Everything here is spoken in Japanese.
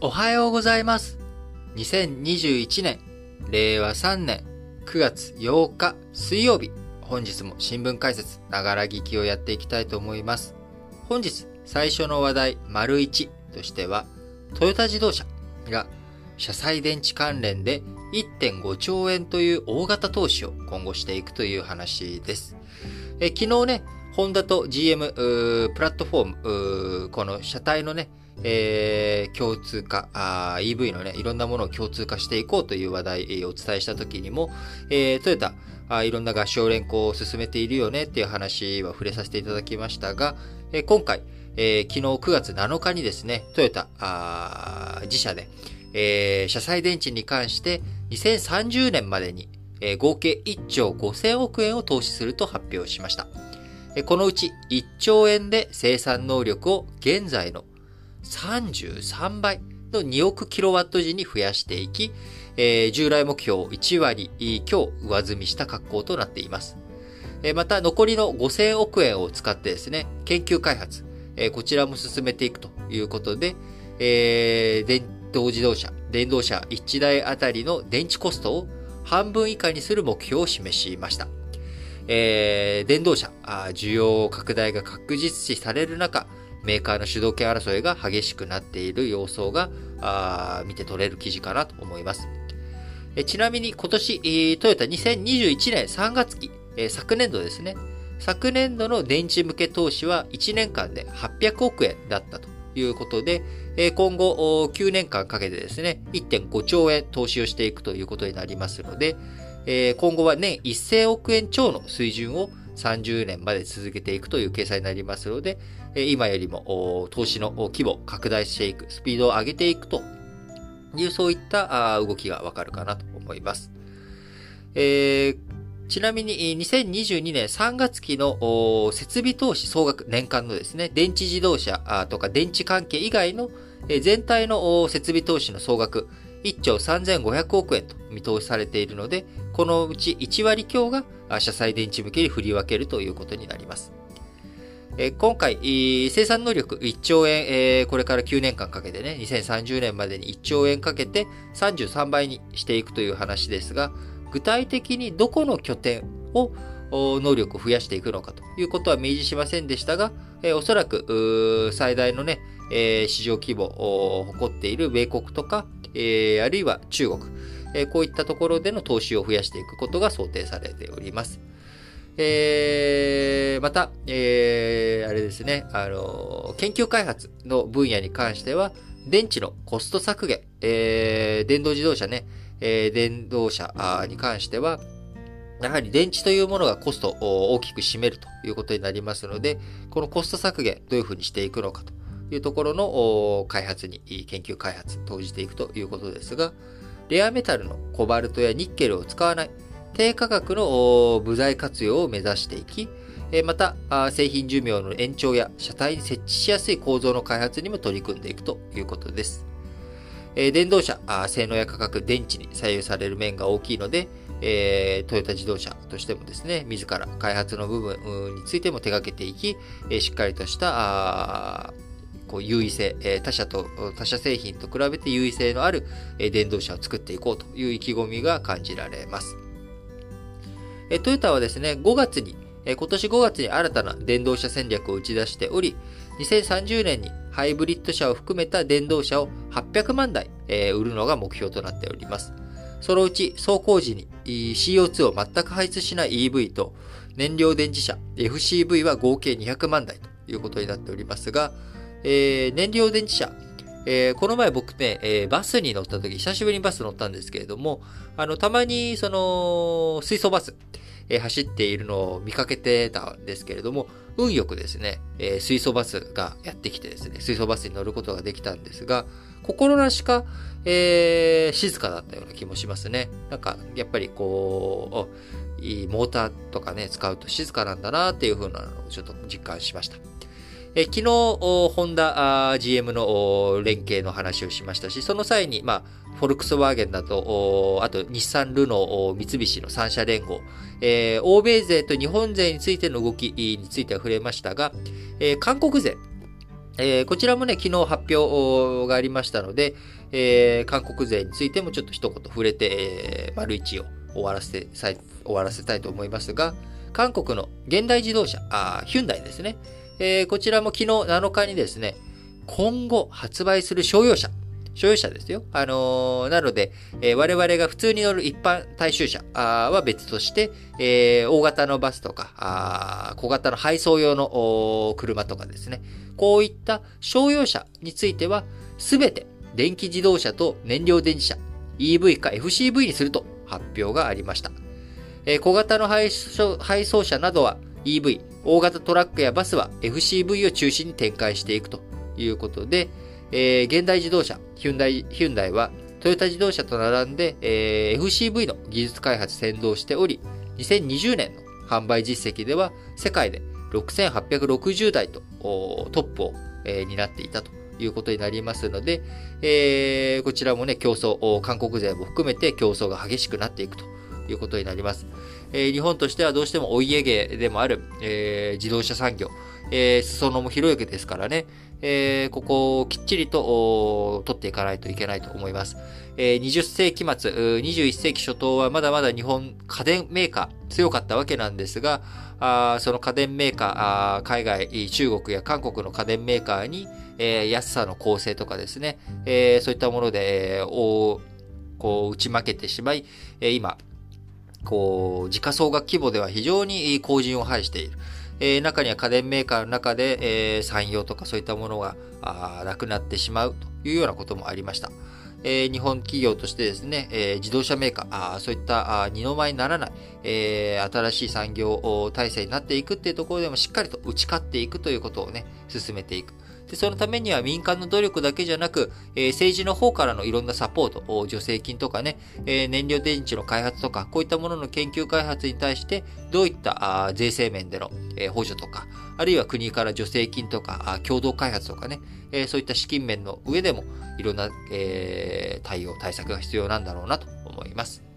おはようございます。2021年、令和3年9月8日水曜日、本日も新聞解説、ながら聞きをやっていきたいと思います。本日、最初の話題、丸1としては、トヨタ自動車が車載電池関連で1.5兆円という大型投資を今後していくという話です。え昨日ね、ホンダと GM プラットフォーム、この車体のね、えー、共通化あ、EV のね、いろんなものを共通化していこうという話題をお伝えしたときにも、えー、トヨタあ、いろんな合唱連行を進めているよねっていう話は触れさせていただきましたが、えー、今回、えー、昨日9月7日にですね、トヨタあ自社で、えー、車載電池に関して2030年までに、えー、合計1兆5000億円を投資すると発表しました。このうち1兆円で生産能力を現在の33倍の2億キロワット時に増やしていき、えー、従来目標1割強上積みした格好となっています。えー、また残りの5000億円を使ってですね、研究開発、えー、こちらも進めていくということで、えー、電動自動車、電動車1台あたりの電池コストを半分以下にする目標を示しました。えー、電動車、需要拡大が確実視される中、メーカーの主導権争いが激しくなっている様相が見て取れる記事かなと思います。えちなみに今年、トヨタ2021年3月期、え昨年度ですね。昨年度の電池向け投資は1年間で800億円だったということで、え今後9年間かけてですね、1.5兆円投資をしていくということになりますので、え今後は年1000億円超の水準を30年まで続けていくという計算になりますので、今よりも投資の規模拡大していく、スピードを上げていくという、そういった動きがわかるかなと思います。えー、ちなみに2022年3月期の設備投資総額年間のですね、電池自動車とか電池関係以外の全体の設備投資の総額1兆3500億円と見通しされているので、このうち1割強が車載電池向けに振り分けるということになります。今回、生産能力1兆円、これから9年間かけてね、2030年までに1兆円かけて33倍にしていくという話ですが、具体的にどこの拠点を能力を増やしていくのかということは明示しませんでしたが、おそらく最大のね、市場規模を誇っている米国とか、あるいは中国、えこういったところでの投資を増やしていくことが想定されております。えー、また、えー、あれですね、あの、研究開発の分野に関しては、電池のコスト削減、えー、電動自動車ね、え、電動車に関しては、やはり電池というものがコストを大きく占めるということになりますので、このコスト削減、どういうふうにしていくのかというところの開発に、研究開発、投じていくということですが、レアメタルのコバルトやニッケルを使わない、低価格の部材活用を目指していき、また、製品寿命の延長や車体に設置しやすい構造の開発にも取り組んでいくということです。電動車、性能や価格、電池に左右される面が大きいので、えトヨタ自動車としてもですね、自ら開発の部分についても手掛けていき、しっかりとしたこう優位性、え他社と、他社製品と比べて優位性のあるえ電動車を作っていこうという意気込みが感じられます。えトヨタはですね、5月に、え今年5月に新たな電動車戦略を打ち出しており、2030年にハイブリッド車を含めた電動車を800万台、え売るのが目標となっております。そのうち走行時に CO2 を全く排出しない EV と燃料電池車 FCV は合計200万台ということになっておりますが、えー、燃料電池車、えー、この前僕ね、えー、バスに乗った時、久しぶりにバス乗ったんですけれども、あの、たまに、その、水素バス、えー、走っているのを見かけてたんですけれども、運よくですね、えー、水素バスがやってきてですね、水素バスに乗ることができたんですが、心なしか、えー、静かだったような気もしますね。なんか、やっぱりこう、いいモーターとかね、使うと静かなんだなっていう風なのをちょっと実感しました。え昨日、ホンダ GM の連携の話をしましたし、その際に、まあ、フォルクスワーゲンだと、あと日産、ルノー、三菱の3社連合、えー、欧米勢と日本勢についての動きについては触れましたが、えー、韓国勢、えー、こちらもね、昨日発表がありましたので、えー、韓国勢についてもちょっと一言触れて、えー、丸一を終わらせ、終わらせたいと思いますが、韓国の現代自動車、あヒュンダイですね。えー、こちらも昨日7日にですね、今後発売する商用車、所有者ですよ。あのー、なので、えー、我々が普通に乗る一般大衆車は別として、えー、大型のバスとか、小型の配送用の車とかですね。こういった商用車については、すべて電気自動車と燃料電池車、EV か FCV にすると発表がありました。え、小型の配送車などは EV、大型トラックやバスは FCV を中心に展開していくということで、えー、現代自動車、ヒュンダイ、ヒュンダイはトヨタ自動車と並んで、えー、FCV の技術開発先導しており、2020年の販売実績では世界で6860台とトップを、えー、担っていたということになりますので、えー、こちらもね、競争、韓国勢も含めて競争が激しくなっていくということになります。え、日本としてはどうしてもお家芸でもある、え、自動車産業、えー、裾野も広いわけですからね、えー、ここをきっちりと取っていかないといけないと思います。えー、20世紀末、21世紀初頭はまだまだ日本家電メーカー強かったわけなんですが、あその家電メーカー、海外、中国や韓国の家電メーカーに、えー、安さの構成とかですね、えー、そういったもので、えー、こう打ち負けてしまい、えー、今、こう、時価総額規模では非常に後陣を排している。えー、中には家電メーカーの中で、えー、産業とかそういったものがなくなってしまうというようなこともありました。えー、日本企業としてですね、えー、自動車メーカー、あそういったあ二の舞にならない、えー、新しい産業体制になっていくっていうところでもしっかりと打ち勝っていくということをね、進めていく。で、そのためには民間の努力だけじゃなく、えー、政治の方からのいろんなサポート、助成金とかね、えー、燃料電池の開発とか、こういったものの研究開発に対して、どういったあ税制面での、えー、補助とか、あるいは国から助成金とか、あ共同開発とかね、えー、そういった資金面の上でも、いろんな、えー、対応、対策が必要なんだろうなと思います。